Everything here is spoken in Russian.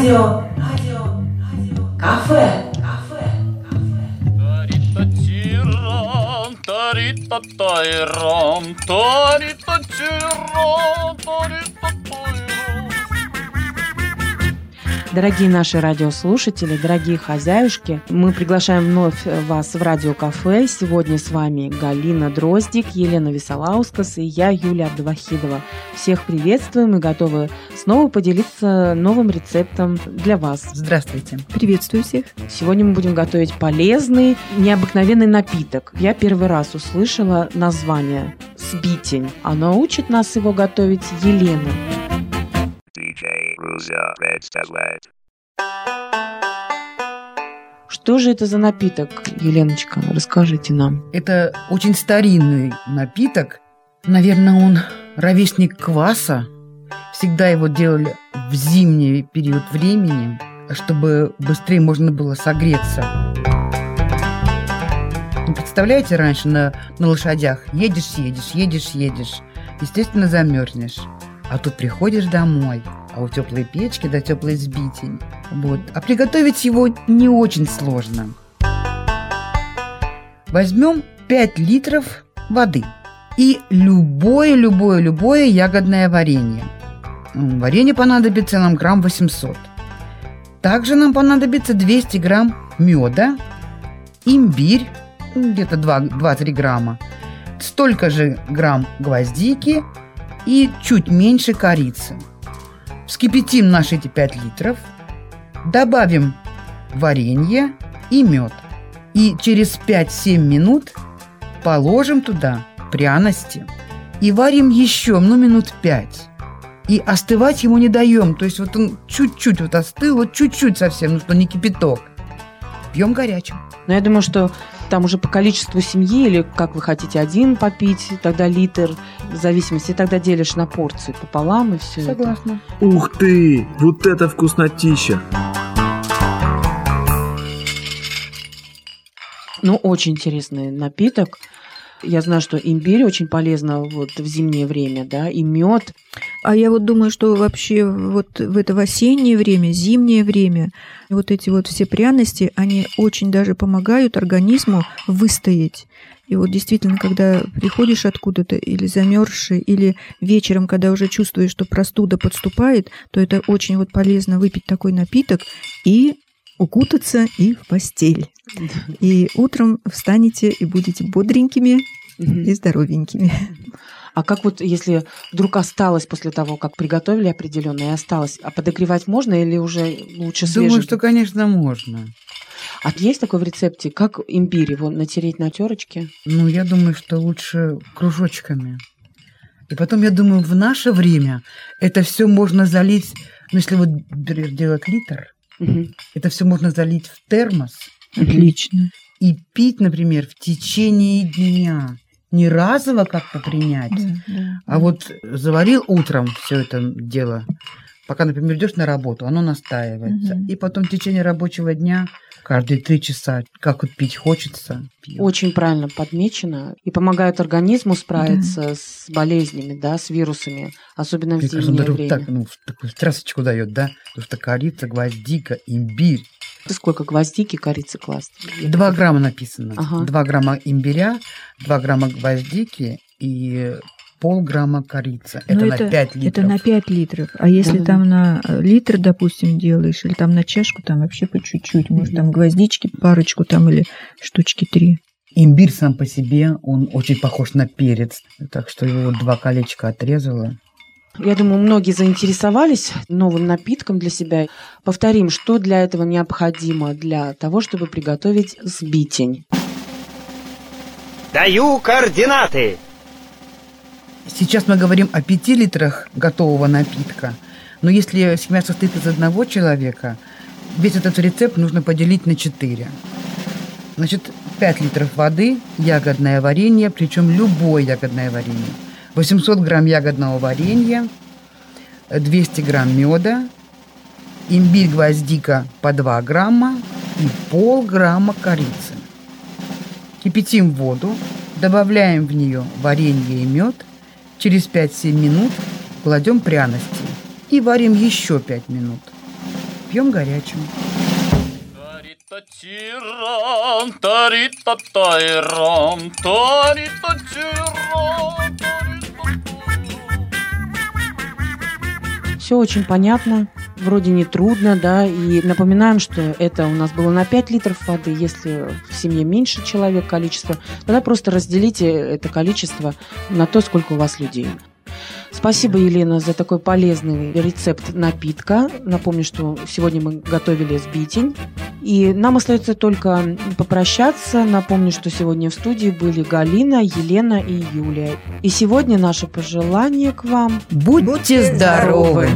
Rádio. Café. Tarita tiron, tarita tiron, tarita Дорогие наши радиослушатели, дорогие хозяюшки, мы приглашаем вновь вас в радиокафе. Сегодня с вами Галина Дроздик, Елена Висолаускас и я, Юлия Абдувахидова. Всех приветствуем и готовы снова поделиться новым рецептом для вас. Здравствуйте. Приветствую всех. Сегодня мы будем готовить полезный, необыкновенный напиток. Я первый раз услышала название «Сбитень», а научит нас его готовить Елена. DJ Что же это за напиток, Еленочка? Расскажите нам. Это очень старинный напиток. Наверное, он ровесник кваса. Всегда его делали в зимний период времени, чтобы быстрее можно было согреться. Ну, Представляете, раньше на, на лошадях едешь, едешь, едешь, едешь. Естественно, замерзнешь. А тут приходишь домой, а у теплой печки да теплый сбитень. Вот. А приготовить его не очень сложно. Возьмем 5 литров воды и любое, любое, любое ягодное варенье. Варенье понадобится нам грамм 800. Также нам понадобится 200 грамм меда, имбирь, где-то 2-3 грамма, столько же грамм гвоздики и чуть меньше корицы. Вскипятим наши эти 5 литров, добавим варенье и мед. И через 5-7 минут положим туда пряности и варим еще, ну, минут 5. И остывать ему не даем. То есть вот он чуть-чуть вот остыл, вот чуть-чуть совсем, ну что не кипяток. Пьем горячим. Но я думаю, что там уже по количеству семьи или как вы хотите один попить, тогда литр, в зависимости, и тогда делишь на порции пополам и все это. Согласна. Ух ты! Вот это вкуснотища! Ну, очень интересный напиток. Я знаю, что имбирь очень полезно вот в зимнее время, да, и мед. А я вот думаю, что вообще вот в это в осеннее время, зимнее время, вот эти вот все пряности, они очень даже помогают организму выстоять. И вот действительно, когда приходишь откуда-то или замерзший, или вечером, когда уже чувствуешь, что простуда подступает, то это очень вот полезно выпить такой напиток и укутаться и в постель. И утром встанете и будете бодренькими и здоровенькими. А как вот, если вдруг осталось после того, как приготовили определенно и осталось, а подогревать можно или уже лучше свежий? Думаю, что, конечно, можно. А есть такой в рецепте, как имбирь, его натереть на терочке? Ну, я думаю, что лучше кружочками. И потом, я думаю, в наше время это все можно залить, ну, если вот, например, делать литр, Мгм. это все можно залить в термос Отлично. и пить, например, в течение дня. Не разово как-то принять, Да, да. а вот заварил утром все это дело, пока, например, идешь на работу, оно настаивается. Мгм. И потом в течение рабочего дня, каждые три часа, как вот пить хочется, пью. Очень правильно подмечено и помогает организму справиться с болезнями, да, с вирусами, особенно в Мне кажется, он зимнее вот время. так, ну, в такую трясочку дает, да? Потому что корица, гвоздика, имбирь. Ты сколько гвоздики, корицы класть? Два грамма написано. Ага. Два грамма имбиря, два грамма гвоздики и полграмма корицы. Это Ну, на 5 литров. Это на 5 литров. А если Да-да-да. там на э, литр, допустим, делаешь, или там на чашку, там вообще по чуть-чуть. Может, там гвоздички парочку там или штучки три. Имбирь сам по себе, он очень похож на перец. Так что его два колечка отрезала. Я думаю, многие заинтересовались новым напитком для себя. Повторим, что для этого необходимо для того, чтобы приготовить сбитень. Даю координаты. Сейчас мы говорим о 5 литрах готового напитка. Но если семья состоит из одного человека, весь этот рецепт нужно поделить на 4. Значит, 5 литров воды, ягодное варенье, причем любое ягодное варенье. 800 грамм ягодного варенья, 200 грамм меда, имбирь гвоздика по 2 грамма и полграмма корицы. Кипятим воду, добавляем в нее варенье и мед, через 5-7 минут кладем пряности и варим еще 5 минут. Пьем горячим. Все очень понятно, вроде не трудно, да, и напоминаем, что это у нас было на 5 литров воды. Если в семье меньше человек количество, тогда просто разделите это количество на то, сколько у вас людей. Спасибо, Елена, за такой полезный рецепт напитка. Напомню, что сегодня мы готовили сбитень. И нам остается только попрощаться. Напомню, что сегодня в студии были Галина, Елена и Юлия. И сегодня наше пожелание к вам. Будьте, Будьте здоровы! здоровы!